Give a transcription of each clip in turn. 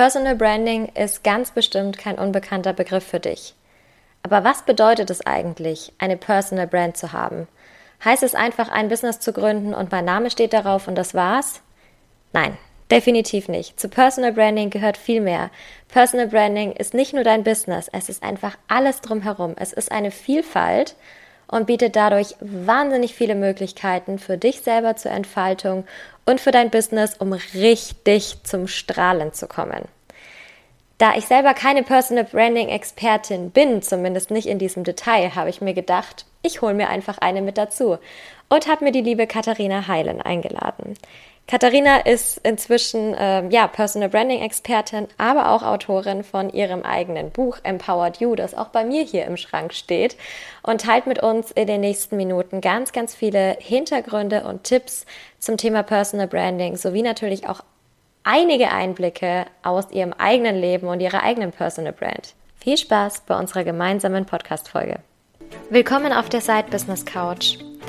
Personal Branding ist ganz bestimmt kein unbekannter Begriff für dich. Aber was bedeutet es eigentlich, eine Personal Brand zu haben? Heißt es einfach, ein Business zu gründen und mein Name steht darauf und das war's? Nein, definitiv nicht. Zu Personal Branding gehört viel mehr. Personal Branding ist nicht nur dein Business, es ist einfach alles drumherum. Es ist eine Vielfalt und bietet dadurch wahnsinnig viele Möglichkeiten für dich selber zur Entfaltung und für dein Business, um richtig zum Strahlen zu kommen. Da ich selber keine Personal Branding Expertin bin, zumindest nicht in diesem Detail, habe ich mir gedacht, ich hole mir einfach eine mit dazu und habe mir die liebe Katharina Heilen eingeladen. Katharina ist inzwischen äh, ja Personal Branding Expertin, aber auch Autorin von ihrem eigenen Buch Empowered You, das auch bei mir hier im Schrank steht und teilt mit uns in den nächsten Minuten ganz ganz viele Hintergründe und Tipps zum Thema Personal Branding sowie natürlich auch einige Einblicke aus ihrem eigenen Leben und ihrer eigenen Personal Brand. Viel Spaß bei unserer gemeinsamen Podcast Folge. Willkommen auf der Side Business Couch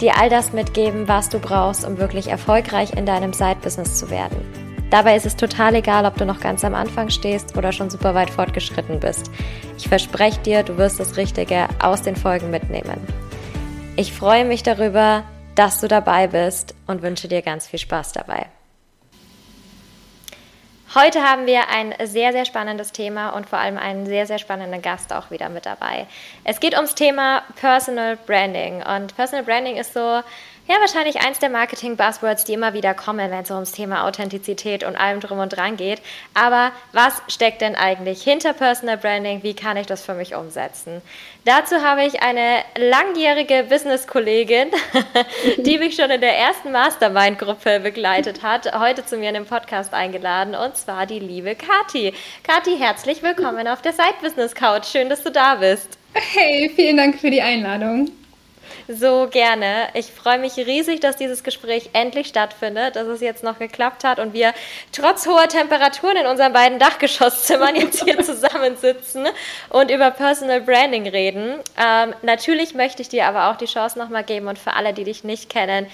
dir all das mitgeben, was du brauchst, um wirklich erfolgreich in deinem Side-Business zu werden. Dabei ist es total egal, ob du noch ganz am Anfang stehst oder schon super weit fortgeschritten bist. Ich verspreche dir, du wirst das Richtige aus den Folgen mitnehmen. Ich freue mich darüber, dass du dabei bist und wünsche dir ganz viel Spaß dabei. Heute haben wir ein sehr, sehr spannendes Thema und vor allem einen sehr, sehr spannenden Gast auch wieder mit dabei. Es geht ums Thema Personal Branding und Personal Branding ist so ja, wahrscheinlich eins der Marketing-Buzzwords, die immer wieder kommen, wenn es ums Thema Authentizität und allem drum und dran geht. Aber was steckt denn eigentlich hinter Personal Branding? Wie kann ich das für mich umsetzen? Dazu habe ich eine langjährige Business-Kollegin, die mich schon in der ersten Mastermind-Gruppe begleitet hat, heute zu mir in den Podcast eingeladen und zwar die liebe Kati. Kati, herzlich willkommen auf der Side Business Couch. Schön, dass du da bist. Hey, vielen Dank für die Einladung so gerne. Ich freue mich riesig, dass dieses Gespräch endlich stattfindet, dass es jetzt noch geklappt hat und wir trotz hoher Temperaturen in unseren beiden Dachgeschosszimmern jetzt hier zusammensitzen und über Personal Branding reden. Ähm, natürlich möchte ich dir aber auch die Chance nochmal geben und für alle, die dich nicht kennen,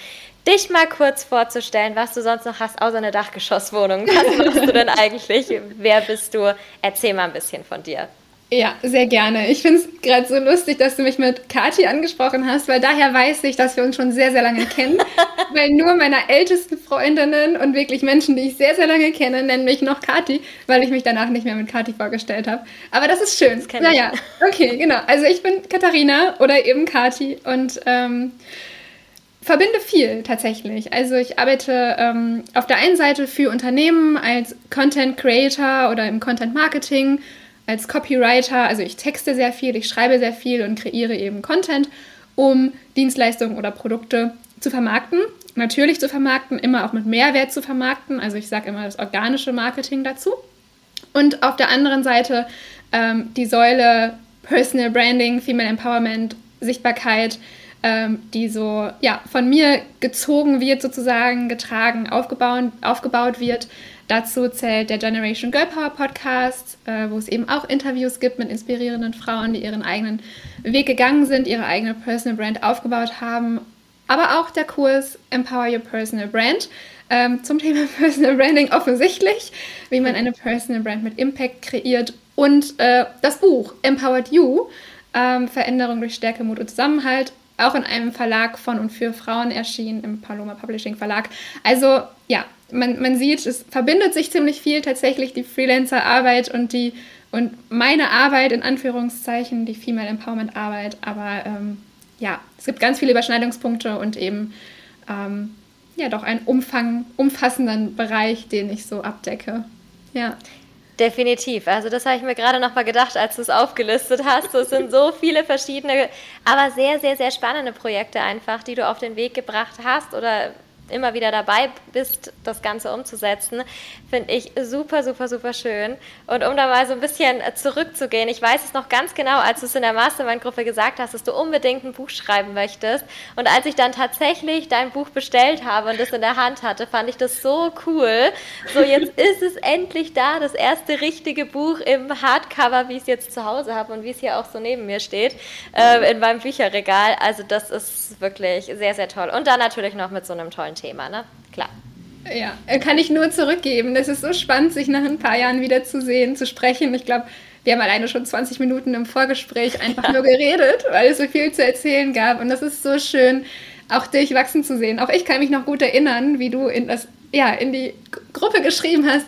dich mal kurz vorzustellen, was du sonst noch hast, außer eine Dachgeschosswohnung. Was machst du denn eigentlich? Wer bist du? Erzähl mal ein bisschen von dir. Ja, sehr gerne. Ich finde es gerade so lustig, dass du mich mit Kati angesprochen hast, weil daher weiß ich, dass wir uns schon sehr, sehr lange kennen. weil nur meine ältesten Freundinnen und wirklich Menschen, die ich sehr, sehr lange kenne, nennen mich noch Kati, weil ich mich danach nicht mehr mit Kati vorgestellt habe. Aber das ist schön. Das naja, okay, genau. Also ich bin Katharina oder eben Kati und ähm, verbinde viel tatsächlich. Also ich arbeite ähm, auf der einen Seite für Unternehmen als Content Creator oder im Content Marketing als Copywriter, also ich texte sehr viel, ich schreibe sehr viel und kreiere eben Content, um Dienstleistungen oder Produkte zu vermarkten. Natürlich zu vermarkten, immer auch mit Mehrwert zu vermarkten. Also ich sage immer das organische Marketing dazu. Und auf der anderen Seite ähm, die Säule Personal Branding, Female Empowerment, Sichtbarkeit, ähm, die so ja, von mir gezogen wird, sozusagen getragen, aufgebaut, aufgebaut wird Dazu zählt der Generation Girl Power Podcast, äh, wo es eben auch Interviews gibt mit inspirierenden Frauen, die ihren eigenen Weg gegangen sind, ihre eigene Personal Brand aufgebaut haben. Aber auch der Kurs Empower Your Personal Brand ähm, zum Thema Personal Branding offensichtlich, wie man eine Personal Brand mit Impact kreiert. Und äh, das Buch Empowered You, ähm, Veränderung durch Stärke, Mut und Zusammenhalt, auch in einem Verlag von und für Frauen erschienen, im Paloma Publishing Verlag. Also ja, man, man sieht, es verbindet sich ziemlich viel tatsächlich die Freelancer-Arbeit und die und meine Arbeit in Anführungszeichen, die Female Empowerment Arbeit. Aber ähm, ja, es gibt ganz viele Überschneidungspunkte und eben ähm, ja doch einen Umfang, umfassenden Bereich, den ich so abdecke. Ja. Definitiv. Also das habe ich mir gerade noch mal gedacht, als du es aufgelistet hast. Es sind so viele verschiedene, aber sehr, sehr, sehr spannende Projekte einfach, die du auf den Weg gebracht hast oder immer wieder dabei bist, das Ganze umzusetzen, finde ich super, super, super schön. Und um da mal so ein bisschen zurückzugehen, ich weiß es noch ganz genau, als du es in der Mastermind-Gruppe gesagt hast, dass du unbedingt ein Buch schreiben möchtest. Und als ich dann tatsächlich dein Buch bestellt habe und es in der Hand hatte, fand ich das so cool. So, jetzt ist es endlich da, das erste richtige Buch im Hardcover, wie ich es jetzt zu Hause habe und wie es hier auch so neben mir steht, äh, in meinem Bücherregal. Also das ist wirklich sehr, sehr toll. Und dann natürlich noch mit so einem tollen Thema, ne? Klar. Ja, kann ich nur zurückgeben. Es ist so spannend, sich nach ein paar Jahren wieder zu sehen, zu sprechen. Ich glaube, wir haben alleine schon 20 Minuten im Vorgespräch einfach nur geredet, weil es so viel zu erzählen gab. Und das ist so schön, auch dich wachsen zu sehen. Auch ich kann mich noch gut erinnern, wie du in, das, ja, in die Gruppe geschrieben hast,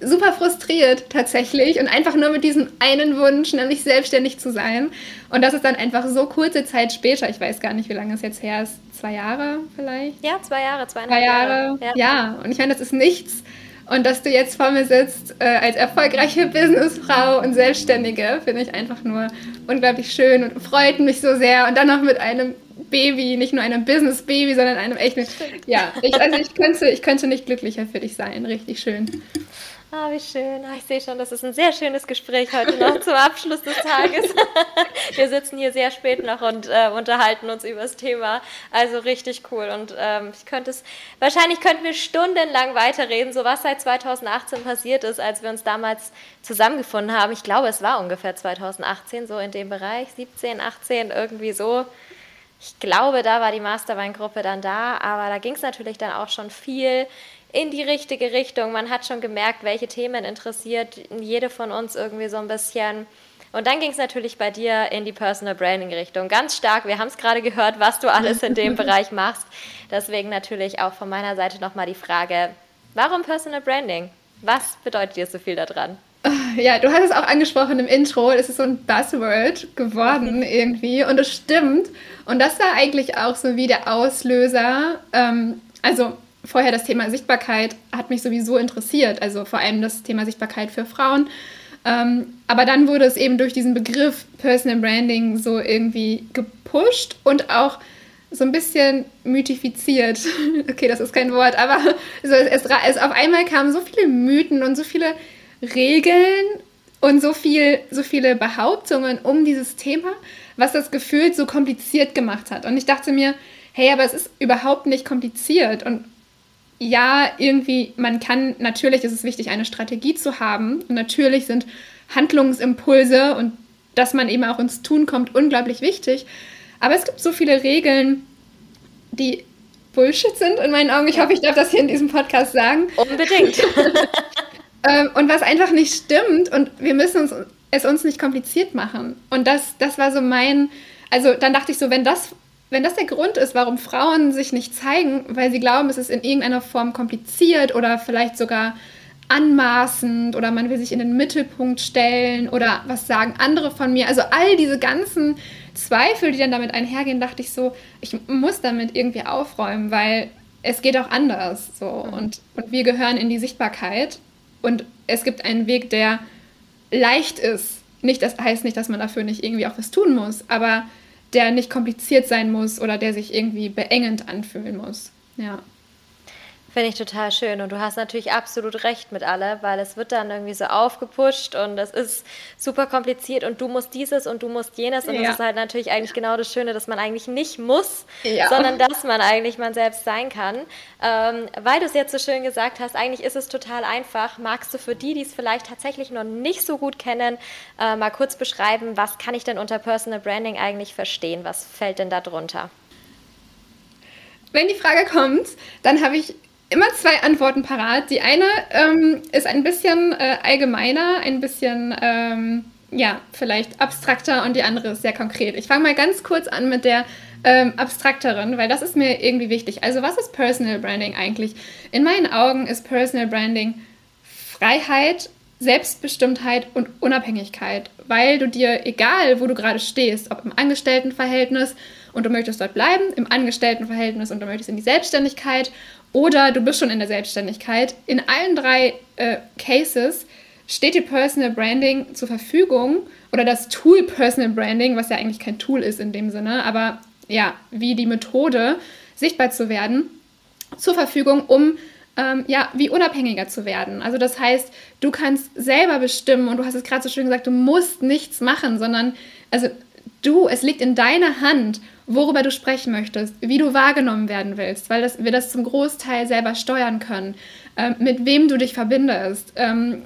super frustriert tatsächlich und einfach nur mit diesem einen Wunsch, nämlich selbstständig zu sein. Und das ist dann einfach so kurze Zeit später, ich weiß gar nicht, wie lange es jetzt her ist, zwei Jahre vielleicht? Ja, zwei Jahre, zweieinhalb zwei Jahre. Jahre. Ja. ja, und ich meine, das ist nichts. Und dass du jetzt vor mir sitzt äh, als erfolgreiche Businessfrau und Selbstständige, finde ich einfach nur unglaublich schön und freut mich so sehr. Und dann noch mit einem Baby, nicht nur einem Business-Baby, sondern einem echten. Ja, ich, also ich könnte, ich könnte nicht glücklicher für dich sein. Richtig schön. Ah, wie schön. Ah, ich sehe schon, das ist ein sehr schönes Gespräch heute noch zum Abschluss des Tages. Wir sitzen hier sehr spät noch und äh, unterhalten uns über das Thema. Also richtig cool. Und ähm, ich könnte es, wahrscheinlich könnten wir stundenlang weiterreden, so was seit 2018 passiert ist, als wir uns damals zusammengefunden haben. Ich glaube, es war ungefähr 2018, so in dem Bereich, 17, 18, irgendwie so. Ich glaube, da war die Mastermind-Gruppe dann da, aber da ging es natürlich dann auch schon viel in die richtige Richtung. Man hat schon gemerkt, welche Themen interessiert jede von uns irgendwie so ein bisschen. Und dann ging es natürlich bei dir in die Personal Branding Richtung. Ganz stark, wir haben es gerade gehört, was du alles in dem Bereich machst. Deswegen natürlich auch von meiner Seite nochmal die Frage, warum Personal Branding? Was bedeutet dir so viel daran? Ja, du hast es auch angesprochen im Intro. Es ist so ein Buzzword geworden irgendwie und es stimmt. Und das war eigentlich auch so wie der Auslöser. Ähm, also vorher das Thema Sichtbarkeit hat mich sowieso interessiert, also vor allem das Thema Sichtbarkeit für Frauen. Ähm, aber dann wurde es eben durch diesen Begriff Personal Branding so irgendwie gepusht und auch so ein bisschen mythifiziert. okay, das ist kein Wort, aber so, es, es, auf einmal kamen so viele Mythen und so viele Regeln und so, viel, so viele Behauptungen um dieses Thema, was das Gefühl so kompliziert gemacht hat. Und ich dachte mir, hey, aber es ist überhaupt nicht kompliziert. Und ja, irgendwie, man kann, natürlich ist es wichtig, eine Strategie zu haben. Und natürlich sind Handlungsimpulse und dass man eben auch ins Tun kommt, unglaublich wichtig. Aber es gibt so viele Regeln, die Bullshit sind in meinen Augen. Ich ja. hoffe, ich darf das hier in diesem Podcast sagen. Unbedingt. ähm, und was einfach nicht stimmt. Und wir müssen uns, es uns nicht kompliziert machen. Und das, das war so mein, also dann dachte ich so, wenn das wenn das der Grund ist, warum Frauen sich nicht zeigen, weil sie glauben, es ist in irgendeiner Form kompliziert oder vielleicht sogar anmaßend oder man will sich in den Mittelpunkt stellen oder was sagen andere von mir. Also all diese ganzen Zweifel, die dann damit einhergehen, dachte ich so, ich muss damit irgendwie aufräumen, weil es geht auch anders. So. Mhm. Und, und wir gehören in die Sichtbarkeit und es gibt einen Weg, der leicht ist. Nicht, das heißt nicht, dass man dafür nicht irgendwie auch was tun muss, aber der nicht kompliziert sein muss oder der sich irgendwie beengend anfühlen muss. Ja. Finde ich total schön. Und du hast natürlich absolut recht mit alle, weil es wird dann irgendwie so aufgepusht und es ist super kompliziert und du musst dieses und du musst jenes. Und ja. das ist halt natürlich eigentlich genau das Schöne, dass man eigentlich nicht muss, ja. sondern dass man eigentlich man selbst sein kann. Ähm, weil du es jetzt so schön gesagt hast, eigentlich ist es total einfach. Magst du für die, die es vielleicht tatsächlich noch nicht so gut kennen, äh, mal kurz beschreiben, was kann ich denn unter Personal Branding eigentlich verstehen? Was fällt denn da drunter? Wenn die Frage kommt, dann habe ich immer zwei Antworten parat. Die eine ähm, ist ein bisschen äh, allgemeiner, ein bisschen, ähm, ja, vielleicht abstrakter und die andere ist sehr konkret. Ich fange mal ganz kurz an mit der ähm, abstrakteren, weil das ist mir irgendwie wichtig. Also was ist Personal Branding eigentlich? In meinen Augen ist Personal Branding Freiheit, Selbstbestimmtheit und Unabhängigkeit, weil du dir, egal wo du gerade stehst, ob im Angestelltenverhältnis und du möchtest dort bleiben, im Angestelltenverhältnis und du möchtest in die Selbstständigkeit oder du bist schon in der Selbstständigkeit. In allen drei äh, Cases steht dir Personal Branding zur Verfügung oder das Tool Personal Branding, was ja eigentlich kein Tool ist in dem Sinne, aber ja, wie die Methode, sichtbar zu werden. zur Verfügung, um ähm, ja, wie unabhängiger zu werden. Also das heißt, du kannst selber bestimmen und du hast es gerade so schön gesagt, du musst nichts machen, sondern also du, es liegt in deiner Hand, worüber du sprechen möchtest, wie du wahrgenommen werden willst, weil das, wir das zum Großteil selber steuern können, ähm, mit wem du dich verbindest, ähm,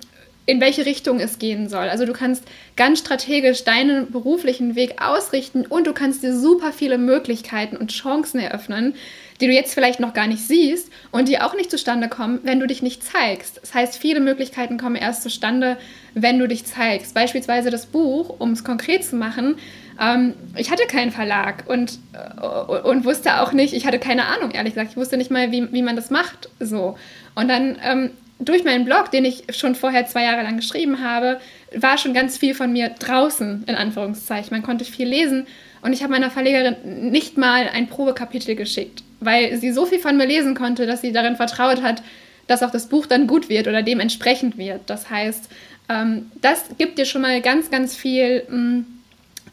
in welche Richtung es gehen soll. Also du kannst ganz strategisch deinen beruflichen Weg ausrichten und du kannst dir super viele Möglichkeiten und Chancen eröffnen, die du jetzt vielleicht noch gar nicht siehst und die auch nicht zustande kommen, wenn du dich nicht zeigst. Das heißt, viele Möglichkeiten kommen erst zustande, wenn du dich zeigst. Beispielsweise das Buch, um es konkret zu machen. Ähm, ich hatte keinen Verlag und, äh, und wusste auch nicht, ich hatte keine Ahnung, ehrlich gesagt. Ich wusste nicht mal, wie, wie man das macht. So. Und dann ähm, durch meinen Blog, den ich schon vorher zwei Jahre lang geschrieben habe, war schon ganz viel von mir draußen, in Anführungszeichen. Man konnte viel lesen und ich habe meiner Verlegerin nicht mal ein Probekapitel geschickt, weil sie so viel von mir lesen konnte, dass sie darin vertraut hat, dass auch das Buch dann gut wird oder dementsprechend wird. Das heißt, ähm, das gibt dir schon mal ganz, ganz viel, mh, mm,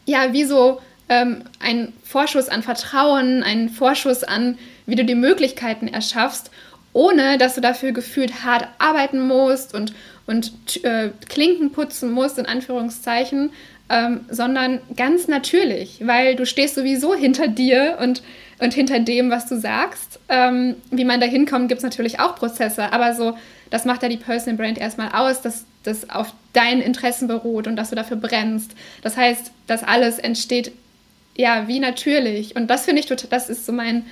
ja, wie so ähm, ein Vorschuss an Vertrauen, einen Vorschuss an, wie du die Möglichkeiten erschaffst, ohne dass du dafür gefühlt hart arbeiten musst und, und äh, Klinken putzen musst, in Anführungszeichen, ähm, sondern ganz natürlich, weil du stehst sowieso hinter dir und, und hinter dem, was du sagst. Ähm, wie man da hinkommt, gibt es natürlich auch Prozesse, aber so, das macht ja die Personal Brand erstmal aus, dass das auf deinen Interessen beruht und dass du dafür brennst. Das heißt, das alles entsteht ja wie natürlich und das finde ich total, das ist so mein,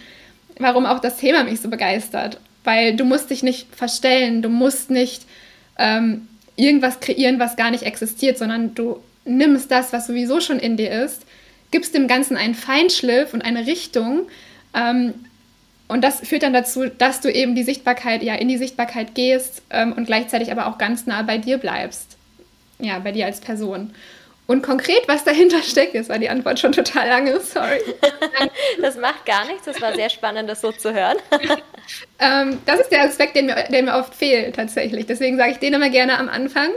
warum auch das Thema mich so begeistert, weil du musst dich nicht verstellen, du musst nicht ähm, irgendwas kreieren, was gar nicht existiert, sondern du nimmst das, was sowieso schon in dir ist, gibst dem Ganzen einen Feinschliff und eine Richtung. Ähm, und das führt dann dazu, dass du eben die Sichtbarkeit, ja, in die Sichtbarkeit gehst ähm, und gleichzeitig aber auch ganz nah bei dir bleibst. Ja, bei dir als Person. Und konkret, was dahinter steckt, jetzt war die Antwort schon total lange, sorry. Das macht gar nichts, das war sehr spannend, das so zu hören. ähm, das ist der Aspekt, der mir, der mir oft fehlt tatsächlich. Deswegen sage ich den immer gerne am Anfang.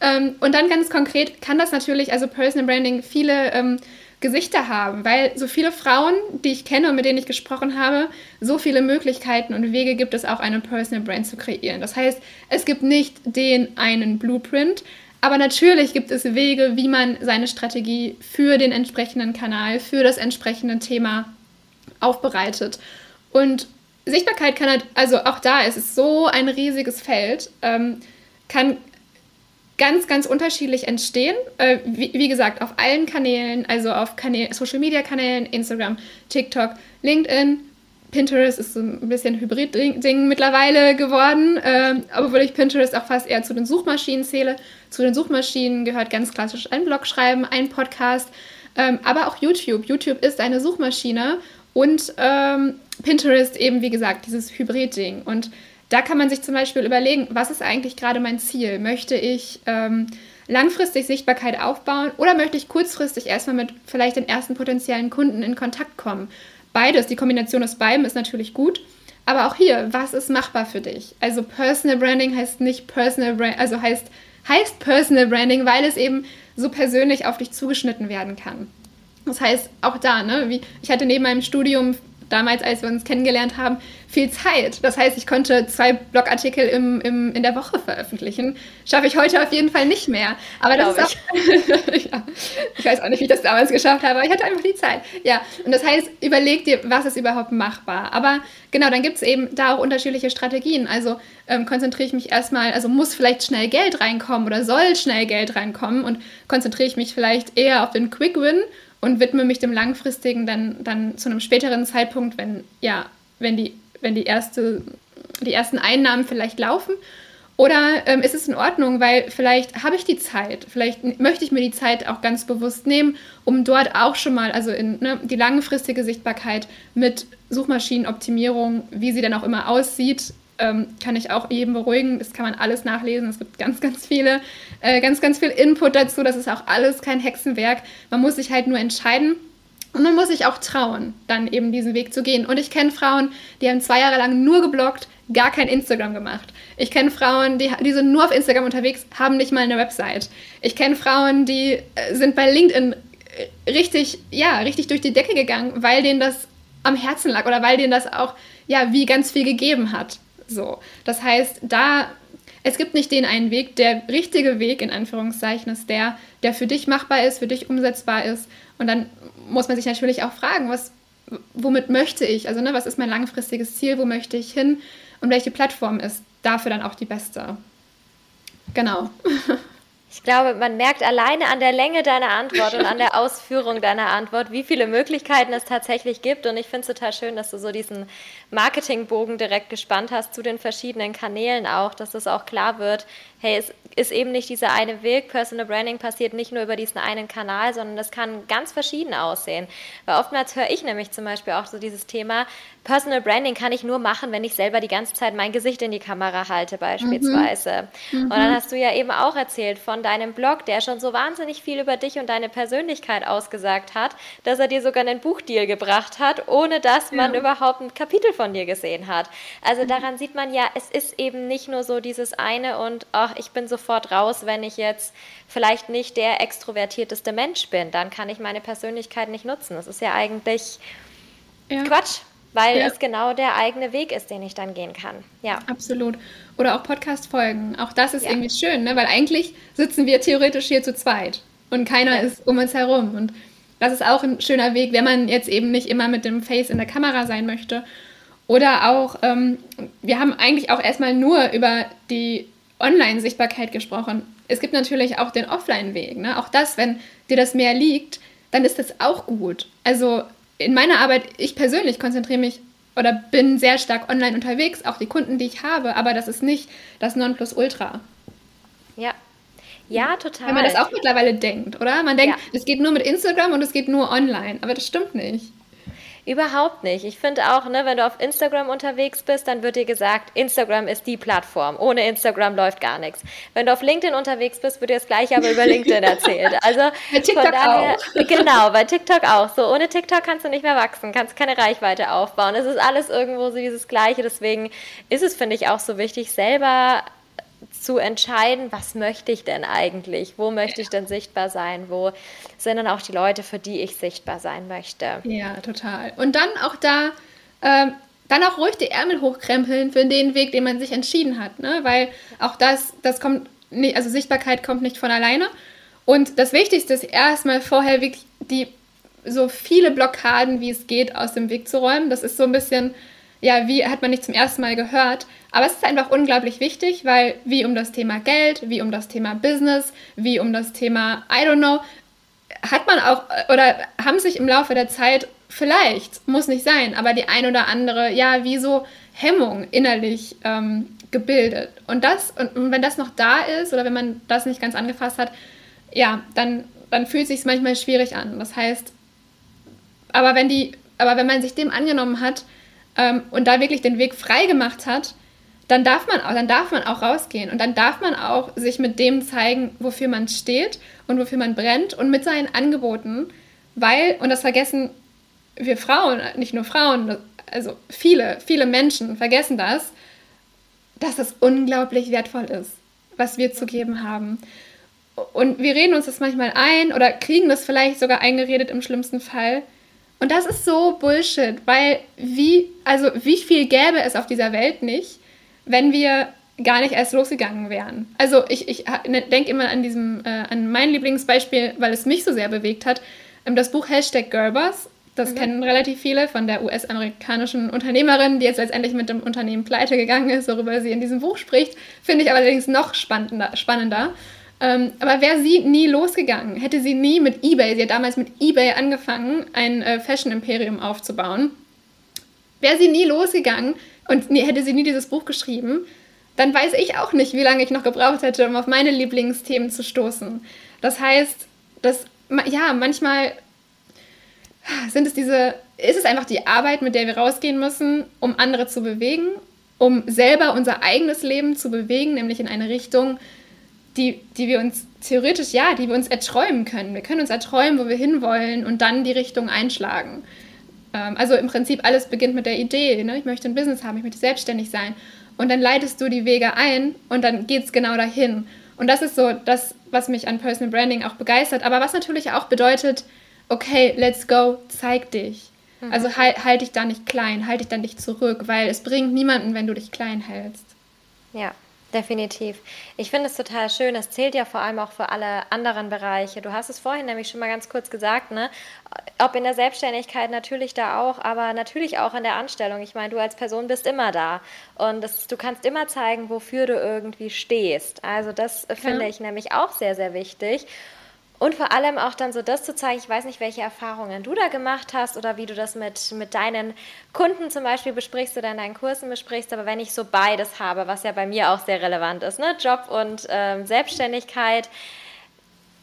Ähm, und dann ganz konkret kann das natürlich, also Personal Branding, viele ähm, Gesichter haben, weil so viele Frauen, die ich kenne und mit denen ich gesprochen habe, so viele Möglichkeiten und Wege gibt es auch, eine Personal Brand zu kreieren. Das heißt, es gibt nicht den einen Blueprint, aber natürlich gibt es Wege, wie man seine Strategie für den entsprechenden Kanal, für das entsprechende Thema aufbereitet. Und Sichtbarkeit kann halt, also auch da ist es so ein riesiges Feld, ähm, kann ganz, ganz unterschiedlich entstehen. Äh, wie, wie, gesagt, auf allen Kanälen, also auf Kanä Social Media Kanälen, Instagram, TikTok, LinkedIn, Pinterest ist so ein bisschen Hybrid-Ding mittlerweile geworden, äh, obwohl ich Pinterest auch fast eher zu den Suchmaschinen zähle. Zu den Suchmaschinen gehört ganz klassisch ein Blog schreiben, ein Podcast, ähm, aber auch YouTube. YouTube ist eine Suchmaschine und ähm, Pinterest eben, wie gesagt, dieses Hybrid-Ding. Und da kann man sich zum Beispiel überlegen, was ist eigentlich gerade mein Ziel? Möchte ich ähm, langfristig Sichtbarkeit aufbauen oder möchte ich kurzfristig erstmal mit vielleicht den ersten potenziellen Kunden in Kontakt kommen? Beides, die Kombination aus beidem ist natürlich gut. Aber auch hier, was ist machbar für dich? Also Personal Branding heißt nicht Personal Branding, also heißt, heißt Personal Branding, weil es eben so persönlich auf dich zugeschnitten werden kann. Das heißt, auch da, ne, wie, ich hatte neben meinem Studium damals, als wir uns kennengelernt haben, viel Zeit. Das heißt, ich konnte zwei Blogartikel im, im, in der Woche veröffentlichen. Schaffe ich heute auf jeden Fall nicht mehr. Aber das ist auch. Ich. ja, ich weiß auch nicht, wie ich das damals geschafft habe, aber ich hatte einfach die Zeit. Ja, und das heißt, überleg dir, was ist überhaupt machbar. Aber genau, dann gibt es eben da auch unterschiedliche Strategien. Also ähm, konzentriere ich mich erstmal, also muss vielleicht schnell Geld reinkommen oder soll schnell Geld reinkommen und konzentriere ich mich vielleicht eher auf den Quick Win und widme mich dem langfristigen dann, dann zu einem späteren Zeitpunkt, wenn, ja, wenn, die, wenn die, erste, die ersten Einnahmen vielleicht laufen. Oder ähm, ist es in Ordnung, weil vielleicht habe ich die Zeit, vielleicht möchte ich mir die Zeit auch ganz bewusst nehmen, um dort auch schon mal, also in ne, die langfristige Sichtbarkeit mit Suchmaschinenoptimierung, wie sie dann auch immer aussieht, ähm, kann ich auch jedem beruhigen. Das kann man alles nachlesen. Es gibt ganz, ganz viele, äh, ganz, ganz viel Input dazu. Das ist auch alles kein Hexenwerk. Man muss sich halt nur entscheiden. Und man muss sich auch trauen, dann eben diesen Weg zu gehen. Und ich kenne Frauen, die haben zwei Jahre lang nur gebloggt, gar kein Instagram gemacht. Ich kenne Frauen, die, die sind nur auf Instagram unterwegs, haben nicht mal eine Website. Ich kenne Frauen, die äh, sind bei LinkedIn äh, richtig, ja, richtig durch die Decke gegangen, weil denen das am Herzen lag oder weil dir das auch, ja, wie ganz viel gegeben hat. So. Das heißt, da, es gibt nicht den einen Weg. Der richtige Weg, in Anführungszeichen, ist der, der für dich machbar ist, für dich umsetzbar ist. Und dann muss man sich natürlich auch fragen, was, womit möchte ich? Also, ne, was ist mein langfristiges Ziel? Wo möchte ich hin? Und welche Plattform ist dafür dann auch die beste? Genau. Ich glaube, man merkt alleine an der Länge deiner Antwort und an der Ausführung deiner Antwort, wie viele Möglichkeiten es tatsächlich gibt. Und ich finde es total schön, dass du so diesen Marketingbogen direkt gespannt hast zu den verschiedenen Kanälen auch, dass es auch klar wird, hey, es ist eben nicht dieser eine Weg. Personal Branding passiert nicht nur über diesen einen Kanal, sondern das kann ganz verschieden aussehen. Weil oftmals höre ich nämlich zum Beispiel auch so dieses Thema, Personal Branding kann ich nur machen, wenn ich selber die ganze Zeit mein Gesicht in die Kamera halte beispielsweise. Mhm. Und dann hast du ja eben auch erzählt von deinem Blog, der schon so wahnsinnig viel über dich und deine Persönlichkeit ausgesagt hat, dass er dir sogar einen Buchdeal gebracht hat, ohne dass man ja. überhaupt ein Kapitel von dir gesehen hat. Also mhm. daran sieht man ja, es ist eben nicht nur so dieses eine und ach, ich bin sofort raus, wenn ich jetzt vielleicht nicht der extrovertierteste Mensch bin, dann kann ich meine Persönlichkeit nicht nutzen. Das ist ja eigentlich ja. Quatsch weil ja. es genau der eigene Weg ist, den ich dann gehen kann. Ja. Absolut. Oder auch Podcast-Folgen. Auch das ist ja. irgendwie schön, ne? weil eigentlich sitzen wir theoretisch hier zu zweit und keiner ja. ist um uns herum. Und das ist auch ein schöner Weg, wenn man jetzt eben nicht immer mit dem Face in der Kamera sein möchte. Oder auch, ähm, wir haben eigentlich auch erstmal nur über die Online-Sichtbarkeit gesprochen. Es gibt natürlich auch den Offline-Weg. Ne? Auch das, wenn dir das mehr liegt, dann ist das auch gut. Also in meiner Arbeit, ich persönlich konzentriere mich oder bin sehr stark online unterwegs, auch die Kunden, die ich habe, aber das ist nicht das Nonplusultra. Ja. Ja, total. Wenn man das auch mittlerweile denkt, oder? Man denkt, ja. es geht nur mit Instagram und es geht nur online, aber das stimmt nicht. Überhaupt nicht. Ich finde auch, ne, wenn du auf Instagram unterwegs bist, dann wird dir gesagt, Instagram ist die Plattform. Ohne Instagram läuft gar nichts. Wenn du auf LinkedIn unterwegs bist, wird dir das gleiche aber über LinkedIn erzählt. Also bei TikTok daher, auch. Genau, bei TikTok auch. So ohne TikTok kannst du nicht mehr wachsen, kannst keine Reichweite aufbauen. Es ist alles irgendwo so dieses Gleiche. Deswegen ist es, finde ich, auch so wichtig, selber zu entscheiden, was möchte ich denn eigentlich? Wo möchte ich denn sichtbar sein? Wo sind dann auch die Leute, für die ich sichtbar sein möchte? Ja, total. Und dann auch da, äh, dann auch ruhig die Ärmel hochkrempeln für den Weg, den man sich entschieden hat, ne? Weil auch das, das kommt nicht, also Sichtbarkeit kommt nicht von alleine. Und das Wichtigste ist erstmal vorher wirklich die so viele Blockaden, wie es geht, aus dem Weg zu räumen. Das ist so ein bisschen ja, wie hat man nicht zum ersten Mal gehört. Aber es ist einfach unglaublich wichtig, weil wie um das Thema Geld, wie um das Thema Business, wie um das Thema I don't know, hat man auch oder haben sich im Laufe der Zeit vielleicht, muss nicht sein, aber die ein oder andere, ja, wie so Hemmung innerlich ähm, gebildet. Und das, und wenn das noch da ist oder wenn man das nicht ganz angefasst hat, ja, dann, dann fühlt es sich manchmal schwierig an. Das heißt, aber wenn die, aber wenn man sich dem angenommen hat, ähm, und da wirklich den Weg frei gemacht hat, dann darf man auch, dann darf man auch rausgehen und dann darf man auch sich mit dem zeigen, wofür man steht und wofür man brennt und mit seinen Angeboten, weil, und das vergessen wir Frauen, nicht nur Frauen, also viele, viele Menschen vergessen das, dass es unglaublich wertvoll ist, was wir zu geben haben. Und wir reden uns das manchmal ein oder kriegen das vielleicht sogar eingeredet im schlimmsten Fall. Und das ist so Bullshit, weil wie, also wie viel gäbe es auf dieser Welt nicht, wenn wir gar nicht erst losgegangen wären. Also ich, ich ne, denke immer an diesem, äh, an mein Lieblingsbeispiel, weil es mich so sehr bewegt hat. Ähm, das Buch Hashtag Gerbers, das mhm. kennen relativ viele von der US-amerikanischen Unternehmerin, die jetzt letztendlich mit dem Unternehmen pleite gegangen ist, worüber sie in diesem Buch spricht. Finde ich allerdings noch spannender. spannender. Ähm, aber wäre sie nie losgegangen, hätte sie nie mit eBay, sie hat damals mit eBay angefangen, ein äh, Fashion-Imperium aufzubauen, wäre sie nie losgegangen und nie, hätte sie nie dieses Buch geschrieben, dann weiß ich auch nicht, wie lange ich noch gebraucht hätte, um auf meine Lieblingsthemen zu stoßen. Das heißt, dass, ja, manchmal sind es diese, ist es einfach die Arbeit, mit der wir rausgehen müssen, um andere zu bewegen, um selber unser eigenes Leben zu bewegen, nämlich in eine Richtung, die, die wir uns theoretisch, ja, die wir uns erträumen können. Wir können uns erträumen, wo wir hinwollen und dann die Richtung einschlagen. Ähm, also im Prinzip alles beginnt mit der Idee, ne? ich möchte ein Business haben, ich möchte selbstständig sein. Und dann leitest du die Wege ein und dann geht es genau dahin. Und das ist so das, was mich an Personal Branding auch begeistert, aber was natürlich auch bedeutet, okay, let's go, zeig dich. Mhm. Also halt, halt dich da nicht klein, halt dich da nicht zurück, weil es bringt niemanden, wenn du dich klein hältst. Ja, definitiv. Ich finde es total schön. Es zählt ja vor allem auch für alle anderen Bereiche. Du hast es vorhin nämlich schon mal ganz kurz gesagt, ne? Ob in der Selbstständigkeit natürlich da auch, aber natürlich auch in der Anstellung. Ich meine, du als Person bist immer da und das, du kannst immer zeigen, wofür du irgendwie stehst. Also das finde ja. ich nämlich auch sehr, sehr wichtig. Und vor allem auch dann so das zu zeigen, ich weiß nicht, welche Erfahrungen du da gemacht hast oder wie du das mit, mit deinen Kunden zum Beispiel besprichst oder in deinen Kursen besprichst, aber wenn ich so beides habe, was ja bei mir auch sehr relevant ist, ne? Job und ähm, Selbstständigkeit,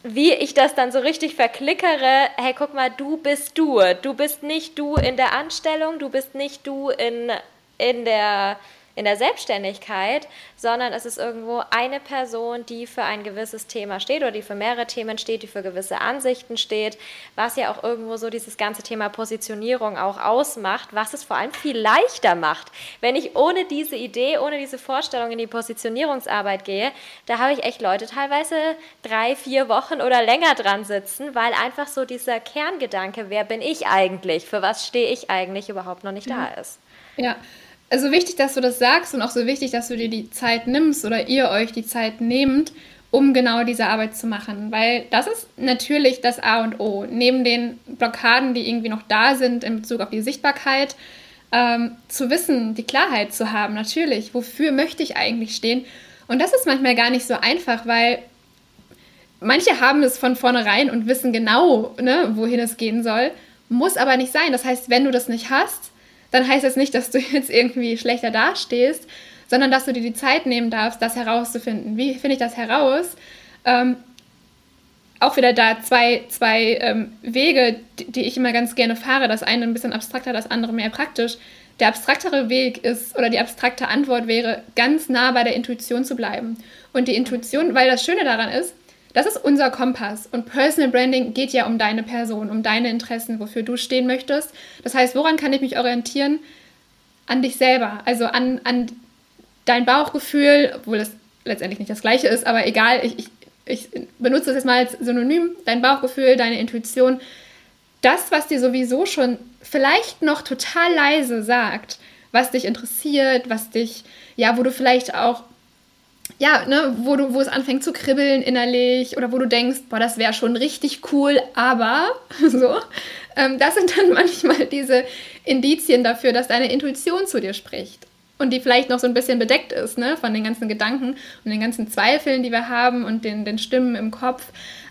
wie ich das dann so richtig verklickere, hey, guck mal, du bist du. Du bist nicht du in der Anstellung, du bist nicht du in, in der in der Selbstständigkeit, sondern es ist irgendwo eine Person, die für ein gewisses Thema steht oder die für mehrere Themen steht, die für gewisse Ansichten steht, was ja auch irgendwo so dieses ganze Thema Positionierung auch ausmacht, was es vor allem viel leichter macht. Wenn ich ohne diese Idee, ohne diese Vorstellung in die Positionierungsarbeit gehe, da habe ich echt Leute teilweise drei, vier Wochen oder länger dran sitzen, weil einfach so dieser Kerngedanke, wer bin ich eigentlich, für was stehe ich eigentlich, überhaupt noch nicht da ist. Ja, also wichtig, dass du das sagst und auch so wichtig, dass du dir die Zeit nimmst oder ihr euch die Zeit nehmt, um genau diese Arbeit zu machen. Weil das ist natürlich das A und O. Neben den Blockaden, die irgendwie noch da sind in Bezug auf die Sichtbarkeit, ähm, zu wissen, die Klarheit zu haben, natürlich, wofür möchte ich eigentlich stehen. Und das ist manchmal gar nicht so einfach, weil manche haben es von vornherein und wissen genau, ne, wohin es gehen soll. Muss aber nicht sein. Das heißt, wenn du das nicht hast, dann heißt das nicht, dass du jetzt irgendwie schlechter dastehst, sondern dass du dir die Zeit nehmen darfst, das herauszufinden. Wie finde ich das heraus? Ähm, auch wieder da zwei, zwei ähm, Wege, die, die, ich immer ganz gerne fahre. Das eine ein bisschen abstrakter, das andere mehr praktisch. Der abstraktere Weg ist, oder die abstrakte Antwort wäre, ganz nah bei der Intuition zu bleiben. Und die Intuition, weil das Schöne daran ist, das ist unser Kompass. Und Personal Branding geht ja um deine Person, um deine Interessen, wofür du stehen möchtest. Das heißt, woran kann ich mich orientieren? An dich selber, also an, an dein Bauchgefühl, obwohl das letztendlich nicht das gleiche ist, aber egal, ich, ich, ich benutze das jetzt mal als Synonym, dein Bauchgefühl, deine Intuition. Das, was dir sowieso schon vielleicht noch total leise sagt, was dich interessiert, was dich, ja, wo du vielleicht auch ja, ne, wo du, wo es anfängt zu kribbeln innerlich oder wo du denkst, boah, das wäre schon richtig cool, aber so. Ähm, das sind dann manchmal diese Indizien dafür, dass deine Intuition zu dir spricht. Und die vielleicht noch so ein bisschen bedeckt ist, ne, von den ganzen Gedanken und den ganzen Zweifeln, die wir haben und den, den Stimmen im Kopf.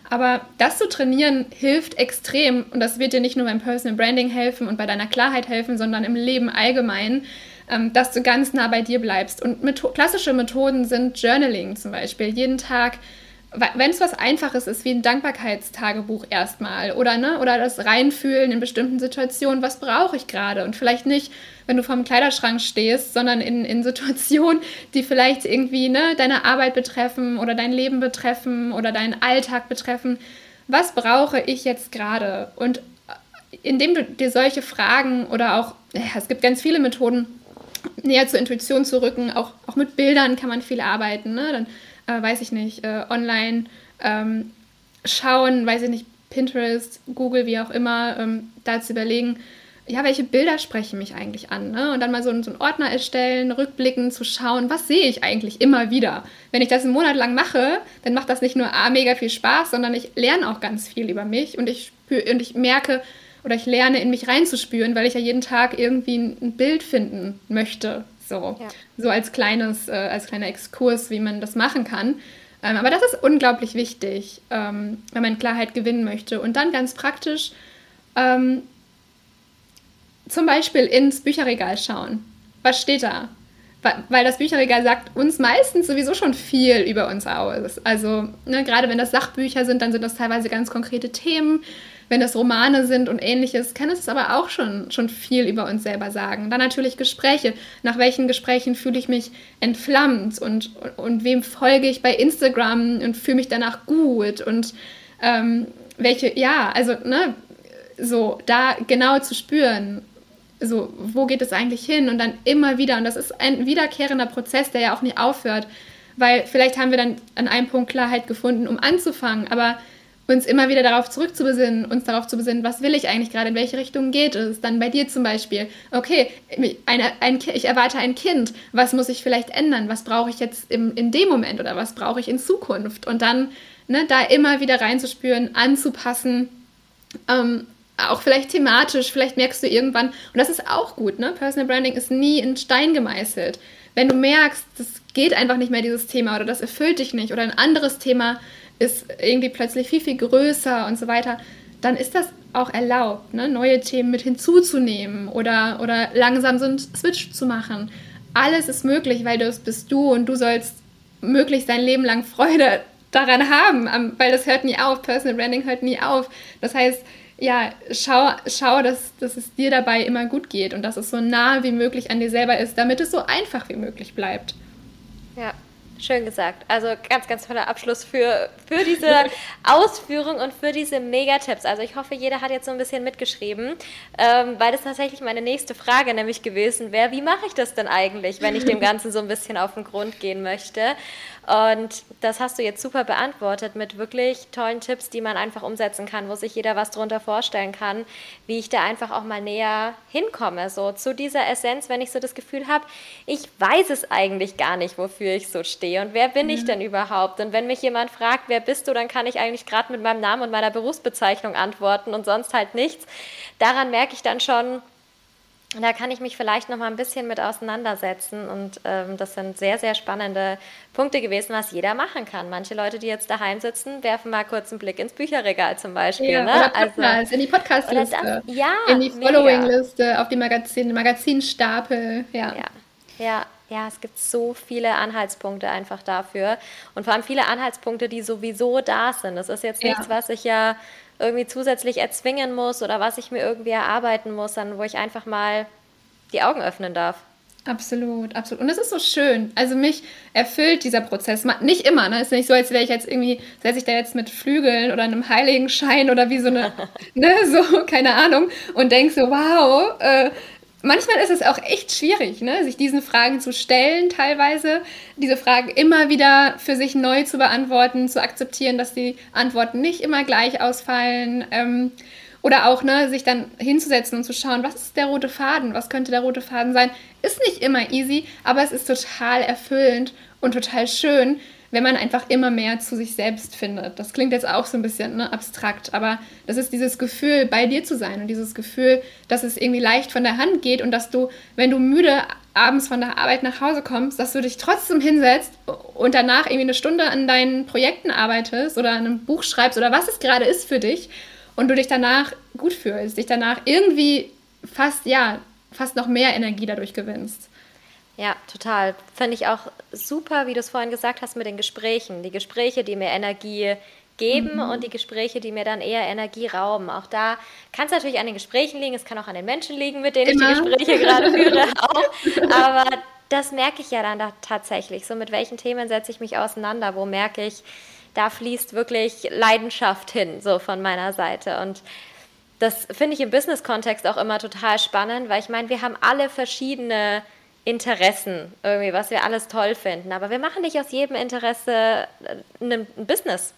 Aber das zu trainieren hilft extrem und das wird dir nicht nur beim Personal Branding helfen und bei deiner Klarheit helfen, sondern im Leben allgemein dass du ganz nah bei dir bleibst. Und Metho klassische Methoden sind Journaling zum Beispiel. Jeden Tag, wenn es was Einfaches ist, wie ein Dankbarkeitstagebuch erstmal oder, ne, oder das Reinfühlen in bestimmten Situationen, was brauche ich gerade? Und vielleicht nicht, wenn du vorm Kleiderschrank stehst, sondern in, in Situationen, die vielleicht irgendwie ne, deine Arbeit betreffen oder dein Leben betreffen oder deinen Alltag betreffen. Was brauche ich jetzt gerade? Und äh, indem du dir solche Fragen oder auch, es gibt ganz viele Methoden, näher zur Intuition zu rücken. Auch, auch mit Bildern kann man viel arbeiten. Ne? Dann äh, weiß ich nicht, äh, online ähm, schauen, weiß ich nicht, Pinterest, Google, wie auch immer, ähm, da zu überlegen, ja, welche Bilder sprechen mich eigentlich an? Ne? Und dann mal so, so einen Ordner erstellen, rückblicken, zu schauen, was sehe ich eigentlich immer wieder? Wenn ich das einen Monat lang mache, dann macht das nicht nur A, mega viel Spaß, sondern ich lerne auch ganz viel über mich und ich, spür, und ich merke, oder ich lerne in mich reinzuspüren, weil ich ja jeden Tag irgendwie ein Bild finden möchte. So, ja. so als kleines, äh, als kleiner Exkurs, wie man das machen kann. Ähm, aber das ist unglaublich wichtig, ähm, wenn man Klarheit gewinnen möchte. Und dann ganz praktisch ähm, zum Beispiel ins Bücherregal schauen. Was steht da? Weil das Bücherregal sagt uns meistens sowieso schon viel über uns aus. Also ne, gerade wenn das Sachbücher sind, dann sind das teilweise ganz konkrete Themen wenn es Romane sind und ähnliches, kann es aber auch schon, schon viel über uns selber sagen. Dann natürlich Gespräche. Nach welchen Gesprächen fühle ich mich entflammt und, und, und wem folge ich bei Instagram und fühle mich danach gut und ähm, welche, ja, also, ne, so, da genau zu spüren, so, wo geht es eigentlich hin und dann immer wieder, und das ist ein wiederkehrender Prozess, der ja auch nie aufhört, weil vielleicht haben wir dann an einem Punkt Klarheit gefunden, um anzufangen, aber uns immer wieder darauf zurückzubesinnen, uns darauf zu besinnen, was will ich eigentlich gerade, in welche Richtung geht es. Dann bei dir zum Beispiel, okay, eine, ein, ich erwarte ein Kind, was muss ich vielleicht ändern, was brauche ich jetzt im, in dem Moment oder was brauche ich in Zukunft. Und dann ne, da immer wieder reinzuspüren, anzupassen, ähm, auch vielleicht thematisch, vielleicht merkst du irgendwann, und das ist auch gut, ne? Personal Branding ist nie in Stein gemeißelt. Wenn du merkst, das geht einfach nicht mehr dieses Thema oder das erfüllt dich nicht oder ein anderes Thema ist irgendwie plötzlich viel, viel größer und so weiter, dann ist das auch erlaubt, ne? neue Themen mit hinzuzunehmen oder, oder langsam so einen Switch zu machen. Alles ist möglich, weil das bist du und du sollst möglichst dein Leben lang Freude daran haben, weil das hört nie auf. Personal Branding hört nie auf. Das heißt, ja, schau, schau dass, dass es dir dabei immer gut geht und dass es so nah wie möglich an dir selber ist, damit es so einfach wie möglich bleibt. Ja, Schön gesagt. Also ganz, ganz toller Abschluss für, für diese Ausführung und für diese Megatipps. Also ich hoffe, jeder hat jetzt so ein bisschen mitgeschrieben, ähm, weil das tatsächlich meine nächste Frage nämlich gewesen wäre, wie mache ich das denn eigentlich, wenn ich dem Ganzen so ein bisschen auf den Grund gehen möchte? Und das hast du jetzt super beantwortet mit wirklich tollen Tipps, die man einfach umsetzen kann, wo sich jeder was drunter vorstellen kann, wie ich da einfach auch mal näher hinkomme, so zu dieser Essenz, wenn ich so das Gefühl habe, ich weiß es eigentlich gar nicht, wofür ich so stehe und wer bin mhm. ich denn überhaupt? Und wenn mich jemand fragt, wer bist du, dann kann ich eigentlich gerade mit meinem Namen und meiner Berufsbezeichnung antworten und sonst halt nichts. Daran merke ich dann schon, da kann ich mich vielleicht noch mal ein bisschen mit auseinandersetzen. Und ähm, das sind sehr, sehr spannende Punkte gewesen, was jeder machen kann. Manche Leute, die jetzt daheim sitzen, werfen mal kurz einen Blick ins Bücherregal zum Beispiel. Ja, ne? also, in die Podcast-Liste. Ja, in die Following-Liste, auf die Magazin, Magazinstapel. Ja. ja. Ja, ja, es gibt so viele Anhaltspunkte einfach dafür. Und vor allem viele Anhaltspunkte, die sowieso da sind. Das ist jetzt nichts, ja. was ich ja irgendwie zusätzlich erzwingen muss oder was ich mir irgendwie erarbeiten muss, sondern wo ich einfach mal die Augen öffnen darf. Absolut, absolut. Und es ist so schön. Also mich erfüllt dieser Prozess. Nicht immer, ne? Es ist nicht so, als wäre ich jetzt irgendwie, setze ich da jetzt mit Flügeln oder einem Heiligenschein oder wie so eine, ne, so, keine Ahnung, und denke so, wow, äh, manchmal ist es auch echt schwierig, ne, sich diesen Fragen zu stellen, teilweise, diese Fragen immer wieder für sich neu zu beantworten, zu akzeptieren, dass die Antworten nicht immer gleich ausfallen. Ähm, oder auch, ne, sich dann hinzusetzen und zu schauen, was ist der rote Faden, was könnte der rote Faden sein, ist nicht immer easy, aber es ist total erfüllend und total schön, wenn man einfach immer mehr zu sich selbst findet. Das klingt jetzt auch so ein bisschen ne, abstrakt, aber das ist dieses Gefühl, bei dir zu sein und dieses Gefühl, dass es irgendwie leicht von der Hand geht und dass du, wenn du müde abends von der Arbeit nach Hause kommst, dass du dich trotzdem hinsetzt und danach irgendwie eine Stunde an deinen Projekten arbeitest oder an einem Buch schreibst oder was es gerade ist für dich und du dich danach gut fühlst, dich danach irgendwie fast, ja, fast noch mehr Energie dadurch gewinnst. Ja, total. Finde ich auch super, wie du es vorhin gesagt hast mit den Gesprächen. Die Gespräche, die mir Energie geben mhm. und die Gespräche, die mir dann eher Energie rauben. Auch da kann es natürlich an den Gesprächen liegen, es kann auch an den Menschen liegen, mit denen Immer. ich die Gespräche gerade führe, auch. Aber das merke ich ja dann da tatsächlich. So, mit welchen Themen setze ich mich auseinander? Wo merke ich, da fließt wirklich Leidenschaft hin, so von meiner Seite. Und das finde ich im Business-Kontext auch immer total spannend, weil ich meine, wir haben alle verschiedene Interessen, irgendwie, was wir alles toll finden. Aber wir machen nicht aus jedem Interesse ein äh, Business,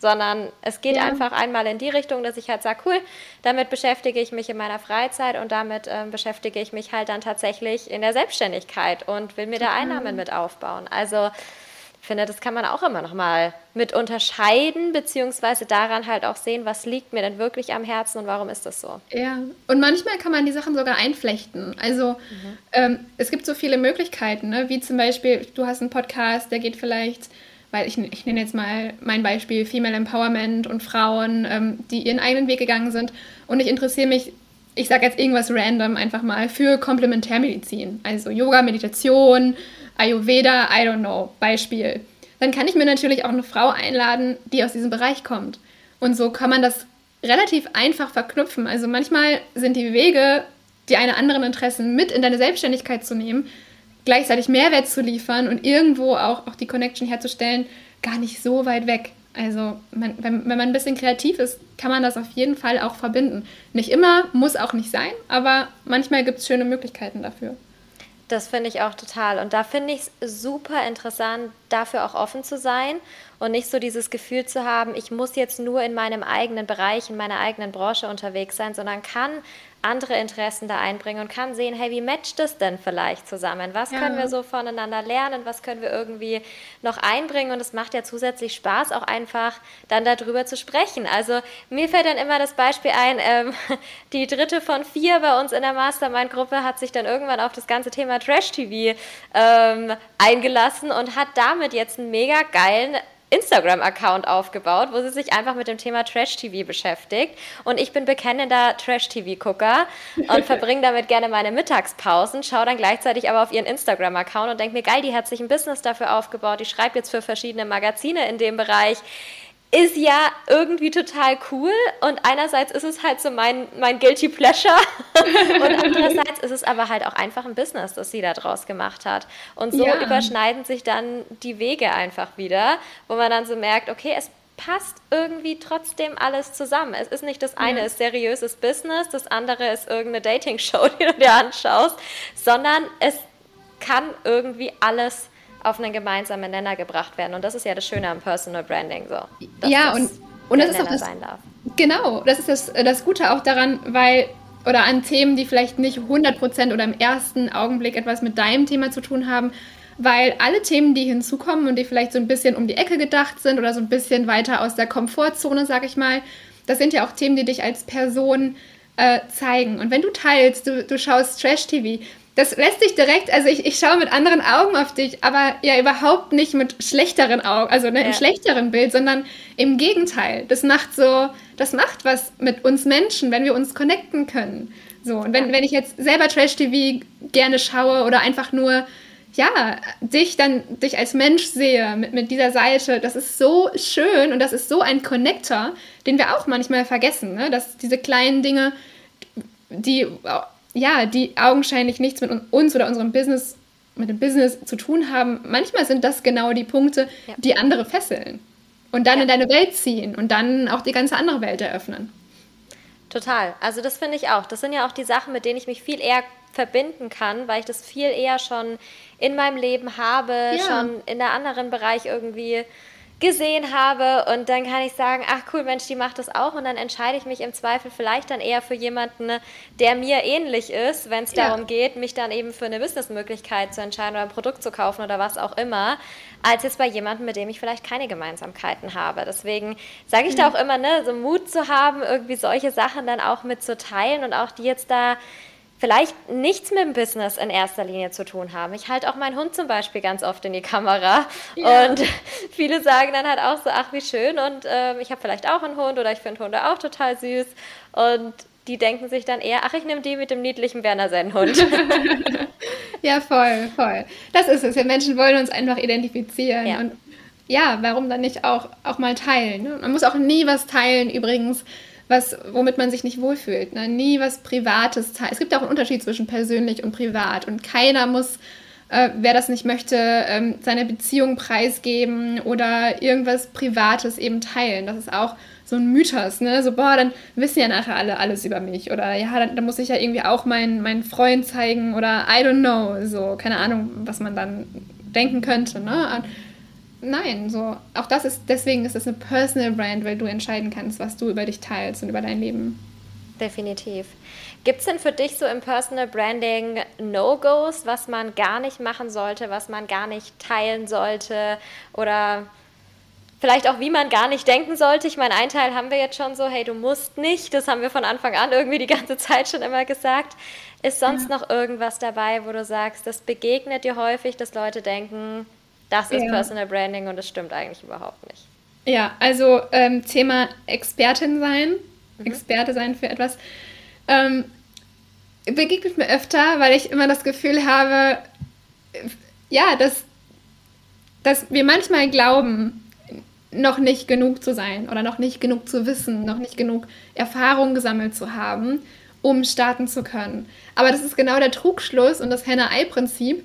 sondern es geht ja. einfach einmal in die Richtung, dass ich halt sage, cool, damit beschäftige ich mich in meiner Freizeit und damit ähm, beschäftige ich mich halt dann tatsächlich in der Selbstständigkeit und will mir da Einnahmen mit aufbauen. Also finde, das kann man auch immer noch mal mit unterscheiden, beziehungsweise daran halt auch sehen, was liegt mir denn wirklich am Herzen und warum ist das so. Ja, und manchmal kann man die Sachen sogar einflechten. Also mhm. ähm, es gibt so viele Möglichkeiten, ne? wie zum Beispiel, du hast einen Podcast, der geht vielleicht, weil ich, ich nenne jetzt mal mein Beispiel Female Empowerment und Frauen, ähm, die ihren eigenen Weg gegangen sind. Und ich interessiere mich ich sage jetzt irgendwas random einfach mal, für Komplementärmedizin. Also Yoga, Meditation, Ayurveda, I don't know, Beispiel. Dann kann ich mir natürlich auch eine Frau einladen, die aus diesem Bereich kommt. Und so kann man das relativ einfach verknüpfen. Also manchmal sind die Wege, die eine anderen Interessen mit in deine Selbstständigkeit zu nehmen, gleichzeitig Mehrwert zu liefern und irgendwo auch, auch die Connection herzustellen, gar nicht so weit weg. Also man, wenn, wenn man ein bisschen kreativ ist, kann man das auf jeden Fall auch verbinden. Nicht immer, muss auch nicht sein, aber manchmal gibt es schöne Möglichkeiten dafür. Das finde ich auch total. Und da finde ich es super interessant, dafür auch offen zu sein und nicht so dieses Gefühl zu haben, ich muss jetzt nur in meinem eigenen Bereich, in meiner eigenen Branche unterwegs sein, sondern kann andere Interessen da einbringen und kann sehen, hey, wie matcht das denn vielleicht zusammen? Was ja. können wir so voneinander lernen? Was können wir irgendwie noch einbringen? Und es macht ja zusätzlich Spaß, auch einfach dann darüber zu sprechen. Also mir fällt dann immer das Beispiel ein, ähm, die dritte von vier bei uns in der Mastermind-Gruppe hat sich dann irgendwann auf das ganze Thema Trash-TV ähm, eingelassen und hat damit jetzt einen mega geilen Instagram-Account aufgebaut, wo sie sich einfach mit dem Thema Trash-TV beschäftigt. Und ich bin bekennender Trash-TV-Gucker und verbringe damit gerne meine Mittagspausen, schaue dann gleichzeitig aber auf ihren Instagram-Account und denke mir, geil, die hat sich ein Business dafür aufgebaut, die schreibt jetzt für verschiedene Magazine in dem Bereich ist ja irgendwie total cool und einerseits ist es halt so mein, mein Guilty Pleasure und andererseits ist es aber halt auch einfach ein Business, das sie da draus gemacht hat. Und so ja. überschneiden sich dann die Wege einfach wieder, wo man dann so merkt, okay, es passt irgendwie trotzdem alles zusammen. Es ist nicht das eine ja. ist seriöses Business, das andere ist irgendeine Dating-Show, die du dir anschaust, sondern es kann irgendwie alles auf einen gemeinsamen Nenner gebracht werden. Und das ist ja das Schöne am Personal Branding. So, ja, und, und das ist auch das, Genau, das ist das, das Gute auch daran, weil, oder an Themen, die vielleicht nicht 100% oder im ersten Augenblick etwas mit deinem Thema zu tun haben, weil alle Themen, die hinzukommen und die vielleicht so ein bisschen um die Ecke gedacht sind oder so ein bisschen weiter aus der Komfortzone, sag ich mal, das sind ja auch Themen, die dich als Person äh, zeigen. Und wenn du teilst, du, du schaust Trash-TV, das lässt sich direkt, also ich, ich schaue mit anderen Augen auf dich, aber ja überhaupt nicht mit schlechteren Augen, also ne, ja. im schlechteren Bild, sondern im Gegenteil. Das macht so, das macht was mit uns Menschen, wenn wir uns connecten können. So, und wenn, wenn ich jetzt selber Trash-TV gerne schaue oder einfach nur, ja, dich dann, dich als Mensch sehe mit, mit dieser Seite, das ist so schön und das ist so ein Connector, den wir auch manchmal vergessen, ne? dass diese kleinen Dinge, die ja, die augenscheinlich nichts mit uns oder unserem Business, mit dem Business zu tun haben, manchmal sind das genau die Punkte, ja. die andere fesseln und dann ja. in deine Welt ziehen und dann auch die ganze andere Welt eröffnen. Total. Also das finde ich auch. Das sind ja auch die Sachen, mit denen ich mich viel eher verbinden kann, weil ich das viel eher schon in meinem Leben habe, ja. schon in einem anderen Bereich irgendwie gesehen habe und dann kann ich sagen, ach cool, Mensch, die macht das auch und dann entscheide ich mich im Zweifel vielleicht dann eher für jemanden, der mir ähnlich ist, wenn es ja. darum geht, mich dann eben für eine Businessmöglichkeit zu entscheiden oder ein Produkt zu kaufen oder was auch immer, als jetzt bei jemandem, mit dem ich vielleicht keine Gemeinsamkeiten habe. Deswegen sage ich mhm. da auch immer, ne, so Mut zu haben, irgendwie solche Sachen dann auch mitzuteilen und auch die jetzt da vielleicht nichts mit dem Business in erster Linie zu tun haben. Ich halte auch meinen Hund zum Beispiel ganz oft in die Kamera ja. und viele sagen dann halt auch so, ach wie schön und äh, ich habe vielleicht auch einen Hund oder ich finde Hunde auch total süß und die denken sich dann eher, ach ich nehme die mit dem niedlichen Werner seinen Hund. ja, voll, voll. Das ist es. Wir Menschen wollen uns einfach identifizieren ja. und ja, warum dann nicht auch, auch mal teilen? Ne? Man muss auch nie was teilen übrigens, was, womit man sich nicht wohlfühlt. Ne? Nie was Privates teilen. Es gibt auch einen Unterschied zwischen persönlich und privat. Und keiner muss, äh, wer das nicht möchte, ähm, seine Beziehung preisgeben oder irgendwas Privates eben teilen. Das ist auch so ein Mythos, ne? So, boah, dann wissen ja nachher alle alles über mich. Oder ja, dann, dann muss ich ja irgendwie auch meinen, meinen Freund zeigen oder I don't know. So, keine Ahnung, was man dann denken könnte, ne? Nein, so auch das ist deswegen ist es eine Personal Brand, weil du entscheiden kannst, was du über dich teilst und über dein Leben. Definitiv. Gibt es denn für dich so im Personal Branding No-Gos, was man gar nicht machen sollte, was man gar nicht teilen sollte oder vielleicht auch, wie man gar nicht denken sollte? Ich meine, ein Teil haben wir jetzt schon so, hey, du musst nicht, das haben wir von Anfang an irgendwie die ganze Zeit schon immer gesagt. Ist sonst ja. noch irgendwas dabei, wo du sagst, das begegnet dir häufig, dass Leute denken, das ist ja. Personal Branding und das stimmt eigentlich überhaupt nicht. Ja, also ähm, Thema Expertin sein, mhm. Experte sein für etwas, ähm, begegnet mir öfter, weil ich immer das Gefühl habe, ja, dass, dass wir manchmal glauben, noch nicht genug zu sein oder noch nicht genug zu wissen, noch nicht genug Erfahrung gesammelt zu haben, um starten zu können. Aber das ist genau der Trugschluss und das Henne-Ei-Prinzip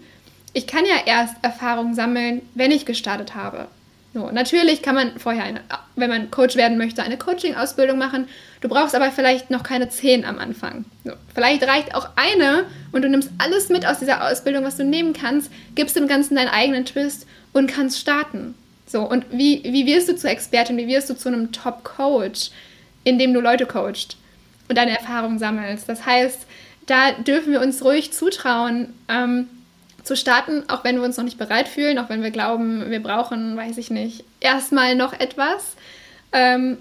ich kann ja erst Erfahrung sammeln, wenn ich gestartet habe. So, natürlich kann man vorher, eine, wenn man Coach werden möchte, eine Coaching-Ausbildung machen. Du brauchst aber vielleicht noch keine zehn am Anfang. So, vielleicht reicht auch eine und du nimmst alles mit aus dieser Ausbildung, was du nehmen kannst, gibst dem Ganzen deinen eigenen Twist und kannst starten. So, und wie, wie wirst du zur Expertin, wie wirst du zu einem Top-Coach, indem du Leute coachst und deine Erfahrungen sammelst? Das heißt, da dürfen wir uns ruhig zutrauen, ähm, zu starten, auch wenn wir uns noch nicht bereit fühlen, auch wenn wir glauben, wir brauchen, weiß ich nicht, erstmal noch etwas. Ähm,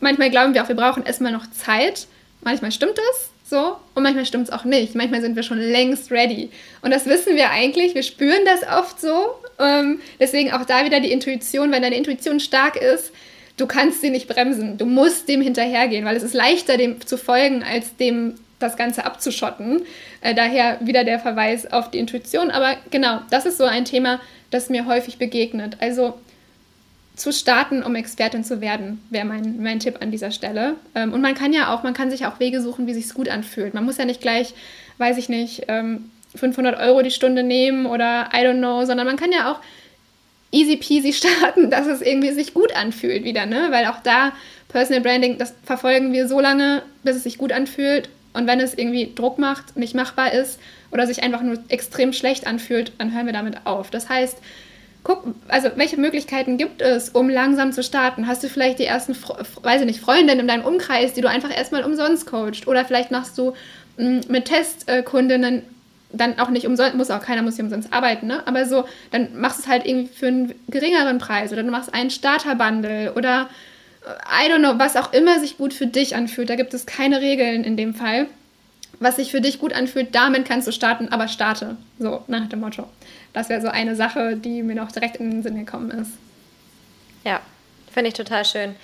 manchmal glauben wir auch, wir brauchen erstmal noch Zeit. Manchmal stimmt das so und manchmal stimmt es auch nicht. Manchmal sind wir schon längst ready. Und das wissen wir eigentlich, wir spüren das oft so. Ähm, deswegen auch da wieder die Intuition, wenn deine Intuition stark ist, du kannst sie nicht bremsen. Du musst dem hinterhergehen, weil es ist leichter, dem zu folgen, als dem das Ganze abzuschotten. Äh, daher wieder der Verweis auf die Intuition. Aber genau, das ist so ein Thema, das mir häufig begegnet. Also zu starten, um Expertin zu werden, wäre mein, mein Tipp an dieser Stelle. Ähm, und man kann ja auch, man kann sich auch Wege suchen, wie sich gut anfühlt. Man muss ja nicht gleich, weiß ich nicht, ähm, 500 Euro die Stunde nehmen oder I don't know, sondern man kann ja auch easy peasy starten, dass es irgendwie sich gut anfühlt wieder, ne? Weil auch da Personal Branding, das verfolgen wir so lange, bis es sich gut anfühlt und wenn es irgendwie Druck macht, nicht machbar ist oder sich einfach nur extrem schlecht anfühlt, dann hören wir damit auf. Das heißt, guck, also welche Möglichkeiten gibt es, um langsam zu starten? Hast du vielleicht die ersten, weiß ich nicht, Freundinnen in deinem Umkreis, die du einfach erstmal umsonst coacht? Oder vielleicht machst du hm, mit Testkundinnen dann auch nicht umsonst, muss auch keiner muss hier umsonst arbeiten, ne? Aber so, dann machst du es halt irgendwie für einen geringeren Preis oder du machst einen Starterbundle oder I don't know, was auch immer sich gut für dich anfühlt. Da gibt es keine Regeln in dem Fall. Was sich für dich gut anfühlt, damit kannst du starten, aber starte. So, nach dem Motto. Das wäre so eine Sache, die mir noch direkt in den Sinn gekommen ist. Ja, finde ich total schön.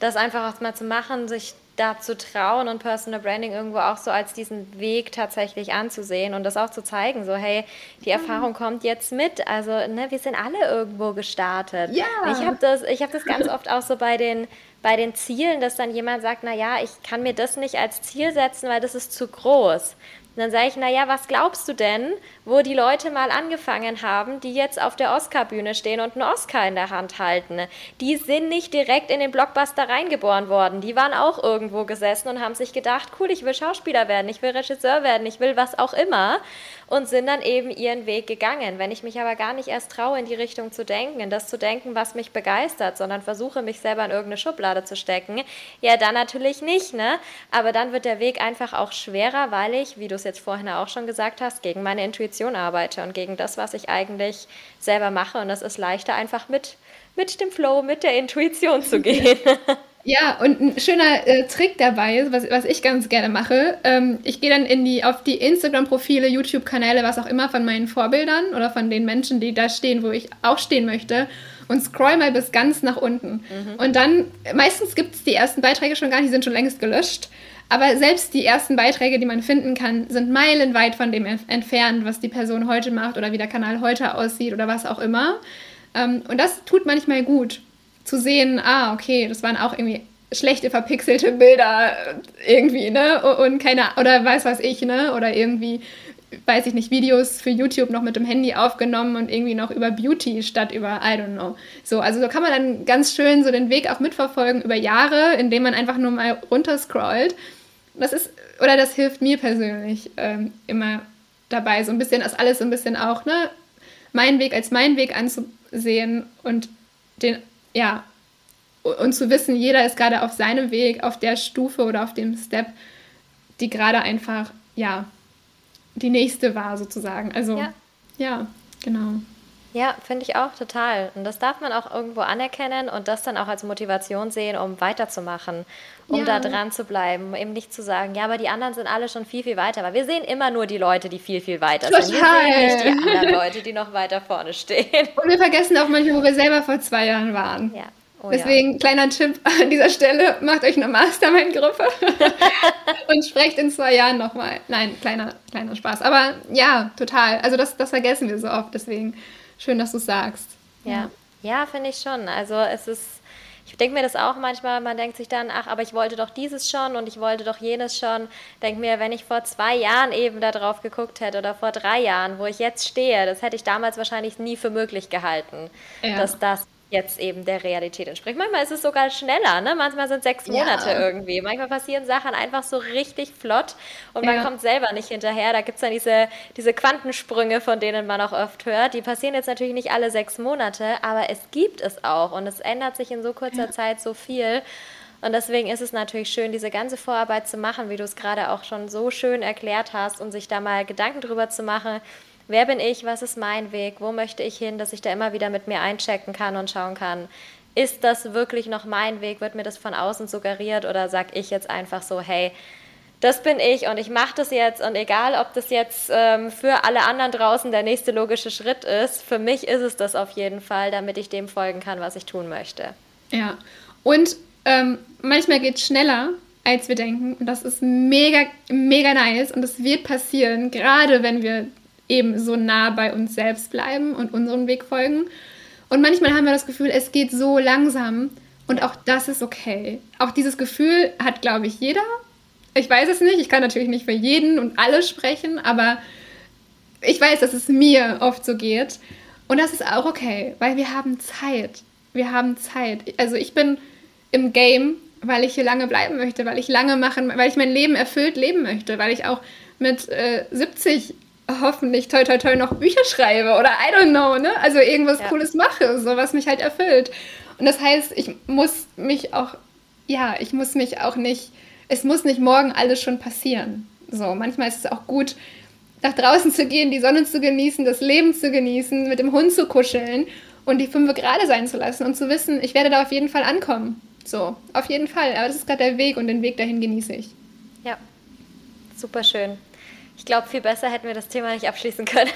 Das einfach auch mal zu machen, sich da zu trauen und Personal Branding irgendwo auch so als diesen Weg tatsächlich anzusehen und das auch zu zeigen, so hey, die Erfahrung kommt jetzt mit, also ne, wir sind alle irgendwo gestartet. Ja. Ich habe das, ich habe das ganz oft auch so bei den bei den Zielen, dass dann jemand sagt, na ja, ich kann mir das nicht als Ziel setzen, weil das ist zu groß. Und dann sage ich, naja, was glaubst du denn, wo die Leute mal angefangen haben, die jetzt auf der Oscar-Bühne stehen und einen Oscar in der Hand halten? Die sind nicht direkt in den Blockbuster reingeboren worden. Die waren auch irgendwo gesessen und haben sich gedacht, cool, ich will Schauspieler werden, ich will Regisseur werden, ich will was auch immer und sind dann eben ihren Weg gegangen. Wenn ich mich aber gar nicht erst traue, in die Richtung zu denken, in das zu denken, was mich begeistert, sondern versuche, mich selber in irgendeine Schublade zu stecken, ja, dann natürlich nicht, ne? Aber dann wird der Weg einfach auch schwerer, weil ich, wie du es jetzt vorhin auch schon gesagt hast, gegen meine Intuition arbeite und gegen das, was ich eigentlich selber mache. Und es ist leichter, einfach mit, mit dem Flow, mit der Intuition zu gehen. Ja, und ein schöner äh, Trick dabei, was, was ich ganz gerne mache, ähm, ich gehe dann in die, auf die Instagram-Profile, YouTube-Kanäle, was auch immer von meinen Vorbildern oder von den Menschen, die da stehen, wo ich auch stehen möchte und scroll mal bis ganz nach unten. Mhm. Und dann, meistens gibt es die ersten Beiträge schon gar nicht, die sind schon längst gelöscht. Aber selbst die ersten Beiträge, die man finden kann, sind meilenweit von dem entfernt, was die Person heute macht oder wie der Kanal heute aussieht oder was auch immer. Ähm, und das tut manchmal gut, zu sehen, ah, okay, das waren auch irgendwie schlechte verpixelte Bilder irgendwie, ne? Und keine, oder weiß was ich, ne? Oder irgendwie, weiß ich nicht, Videos für YouTube noch mit dem Handy aufgenommen und irgendwie noch über Beauty statt über, I don't know. So, also so kann man dann ganz schön so den Weg auch mitverfolgen über Jahre, indem man einfach nur mal runterscrollt das ist, oder das hilft mir persönlich ähm, immer dabei, so ein bisschen das alles so ein bisschen auch, ne, meinen Weg als meinen Weg anzusehen und den, ja, und zu wissen, jeder ist gerade auf seinem Weg, auf der Stufe oder auf dem Step, die gerade einfach, ja, die nächste war sozusagen. Also, ja, ja genau. Ja, finde ich auch total. Und das darf man auch irgendwo anerkennen und das dann auch als Motivation sehen, um weiterzumachen, um ja. da dran zu bleiben, eben nicht zu sagen, ja, aber die anderen sind alle schon viel, viel weiter. Weil wir sehen immer nur die Leute, die viel, viel weiter total. sind. Wir sehen nicht die anderen Leute, die noch weiter vorne stehen. Und wir vergessen auch manchmal, wo wir selber vor zwei Jahren waren. Ja. Oh, Deswegen, ja. kleiner Tipp an dieser Stelle, macht euch eine Mastermind-Gruppe und sprecht in zwei Jahren nochmal. Nein, kleiner, kleiner Spaß. Aber ja, total. Also das, das vergessen wir so oft. Deswegen schön, dass du es sagst. Ja, ja, finde ich schon. Also es ist, ich denke mir das auch manchmal, man denkt sich dann, ach, aber ich wollte doch dieses schon und ich wollte doch jenes schon. Denke mir, wenn ich vor zwei Jahren eben da drauf geguckt hätte oder vor drei Jahren, wo ich jetzt stehe, das hätte ich damals wahrscheinlich nie für möglich gehalten, ja. dass das jetzt eben der Realität entspricht. Manchmal ist es sogar schneller, ne? Manchmal sind sechs Monate ja. irgendwie. Manchmal passieren Sachen einfach so richtig flott und man ja. kommt selber nicht hinterher. Da gibt es dann diese, diese Quantensprünge, von denen man auch oft hört. Die passieren jetzt natürlich nicht alle sechs Monate, aber es gibt es auch und es ändert sich in so kurzer ja. Zeit so viel. Und deswegen ist es natürlich schön, diese ganze Vorarbeit zu machen, wie du es gerade auch schon so schön erklärt hast und sich da mal Gedanken drüber zu machen, wer bin ich, was ist mein Weg, wo möchte ich hin, dass ich da immer wieder mit mir einchecken kann und schauen kann, ist das wirklich noch mein Weg, wird mir das von außen suggeriert oder sage ich jetzt einfach so, hey, das bin ich und ich mache das jetzt und egal, ob das jetzt ähm, für alle anderen draußen der nächste logische Schritt ist, für mich ist es das auf jeden Fall, damit ich dem folgen kann, was ich tun möchte. Ja, und ähm, manchmal geht es schneller, als wir denken. Und das ist mega, mega nice und es wird passieren, gerade wenn wir eben so nah bei uns selbst bleiben und unseren Weg folgen. Und manchmal haben wir das Gefühl, es geht so langsam und auch das ist okay. Auch dieses Gefühl hat, glaube ich, jeder. Ich weiß es nicht, ich kann natürlich nicht für jeden und alle sprechen, aber ich weiß, dass es mir oft so geht. Und das ist auch okay, weil wir haben Zeit. Wir haben Zeit. Also ich bin im Game, weil ich hier lange bleiben möchte, weil ich lange machen, weil ich mein Leben erfüllt leben möchte, weil ich auch mit äh, 70 hoffentlich toi toi toi noch Bücher schreibe oder I don't know, ne? Also irgendwas ja. Cooles mache, so was mich halt erfüllt. Und das heißt, ich muss mich auch, ja, ich muss mich auch nicht, es muss nicht morgen alles schon passieren. So, manchmal ist es auch gut, nach draußen zu gehen, die Sonne zu genießen, das Leben zu genießen, mit dem Hund zu kuscheln und die fünf gerade sein zu lassen und zu wissen, ich werde da auf jeden Fall ankommen. So, auf jeden Fall. Aber das ist gerade der Weg und den Weg dahin genieße ich. Ja, super schön. Ich glaube, viel besser hätten wir das Thema nicht abschließen können.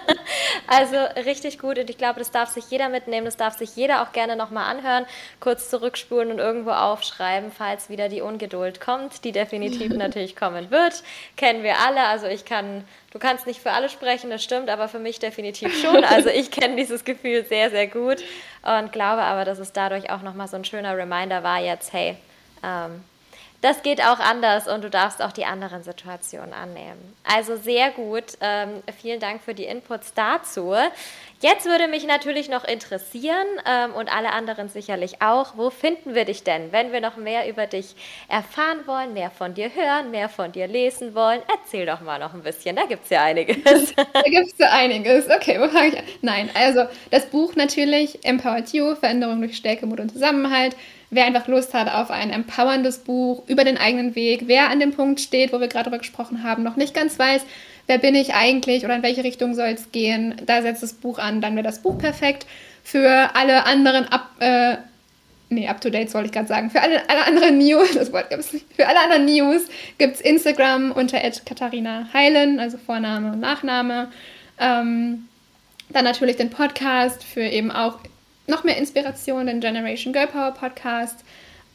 also richtig gut und ich glaube, das darf sich jeder mitnehmen, das darf sich jeder auch gerne nochmal anhören, kurz zurückspulen und irgendwo aufschreiben, falls wieder die Ungeduld kommt, die definitiv natürlich kommen wird. Kennen wir alle, also ich kann, du kannst nicht für alle sprechen, das stimmt, aber für mich definitiv schon. Also ich kenne dieses Gefühl sehr, sehr gut und glaube aber, dass es dadurch auch nochmal so ein schöner Reminder war jetzt, hey, ähm, das geht auch anders und du darfst auch die anderen Situationen annehmen. Also sehr gut. Ähm, vielen Dank für die Inputs dazu. Jetzt würde mich natürlich noch interessieren ähm, und alle anderen sicherlich auch, wo finden wir dich denn, wenn wir noch mehr über dich erfahren wollen, mehr von dir hören, mehr von dir lesen wollen? Erzähl doch mal noch ein bisschen, da gibt es ja einiges. da gibt es ja einiges. Okay, wo fange ich an? Nein, also das Buch natürlich, Empowered You, Veränderung durch Stärke, Mut und Zusammenhalt wer einfach Lust hat auf ein empowerndes Buch über den eigenen Weg, wer an dem Punkt steht, wo wir gerade darüber gesprochen haben, noch nicht ganz weiß, wer bin ich eigentlich oder in welche Richtung soll es gehen, da setzt das Buch an, dann wäre das Buch perfekt. Für alle anderen ab, äh, nee, up-to-date wollte ich gerade sagen, für alle, alle anderen News, das Wort gibt es nicht, für alle anderen News gibt es Instagram unter Katharina Heilen, also Vorname und Nachname. Ähm, dann natürlich den Podcast für eben auch noch mehr Inspiration, den Generation Girl Power Podcast.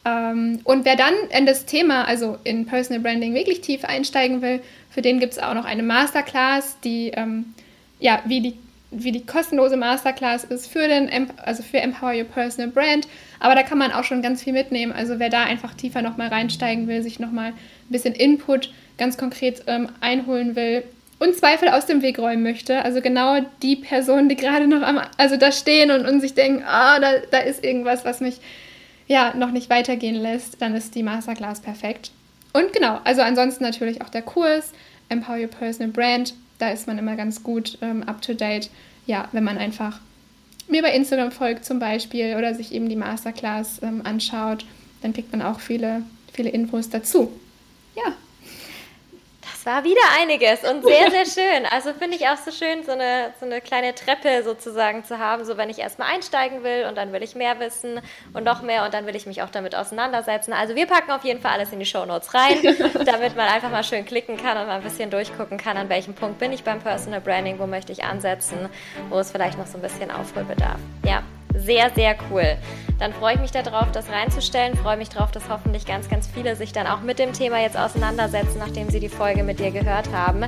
Ähm, und wer dann in das Thema, also in Personal Branding, wirklich tief einsteigen will, für den gibt es auch noch eine Masterclass, die, ähm, ja, wie die, wie die kostenlose Masterclass ist für den, also für Empower Your Personal Brand. Aber da kann man auch schon ganz viel mitnehmen. Also wer da einfach tiefer nochmal reinsteigen will, sich nochmal ein bisschen Input ganz konkret ähm, einholen will, und Zweifel aus dem Weg räumen möchte. Also genau die Personen, die gerade noch am, also da stehen und, und sich denken, ah, da, da ist irgendwas, was mich ja noch nicht weitergehen lässt, dann ist die Masterclass perfekt. Und genau, also ansonsten natürlich auch der Kurs, Empower Your Personal Brand, da ist man immer ganz gut ähm, up to date. Ja, wenn man einfach mir bei Instagram folgt zum Beispiel oder sich eben die Masterclass ähm, anschaut, dann kriegt man auch viele, viele Infos dazu. Ja, es war wieder einiges und sehr, sehr schön. Also finde ich auch so schön, so eine, so eine kleine Treppe sozusagen zu haben, so wenn ich erstmal einsteigen will und dann will ich mehr wissen und noch mehr und dann will ich mich auch damit auseinandersetzen. Also wir packen auf jeden Fall alles in die Show Notes rein, damit man einfach mal schön klicken kann und mal ein bisschen durchgucken kann, an welchem Punkt bin ich beim Personal Branding, wo möchte ich ansetzen, wo es vielleicht noch so ein bisschen Aufholbedarf. Ja, sehr, sehr cool. Dann freue ich mich darauf, das reinzustellen. Freue mich darauf, dass hoffentlich ganz, ganz viele sich dann auch mit dem Thema jetzt auseinandersetzen, nachdem sie die Folge mit dir gehört haben.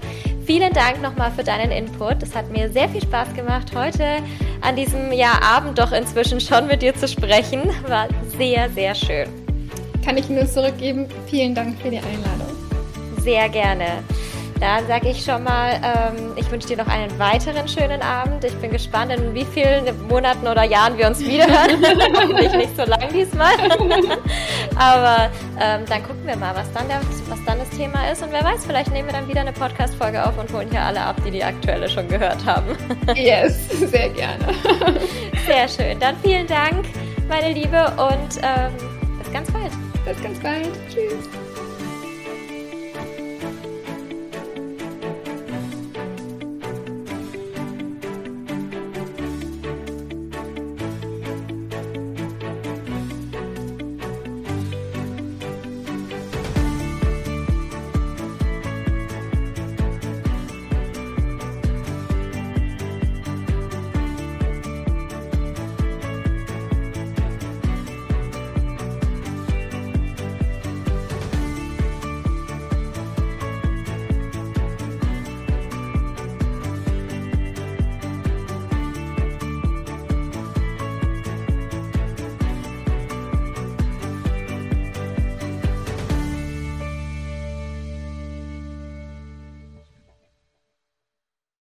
Vielen Dank nochmal für deinen Input. Es hat mir sehr viel Spaß gemacht, heute an diesem ja, Abend doch inzwischen schon mit dir zu sprechen. War sehr, sehr schön. Kann ich nur zurückgeben. Vielen Dank für die Einladung. Sehr gerne. Dann sage ich schon mal, ähm, ich wünsche dir noch einen weiteren schönen Abend. Ich bin gespannt, in wie vielen Monaten oder Jahren wir uns wiederhören. Hoffentlich nicht so lang diesmal. Aber ähm, dann gucken wir mal, was dann, der, was dann das Thema ist. Und wer weiß, vielleicht nehmen wir dann wieder eine Podcast-Folge auf und holen hier alle ab, die die aktuelle schon gehört haben. yes, sehr gerne. Sehr schön. Dann vielen Dank, meine Liebe, und ähm, bis ganz bald. Bis ganz bald. Tschüss.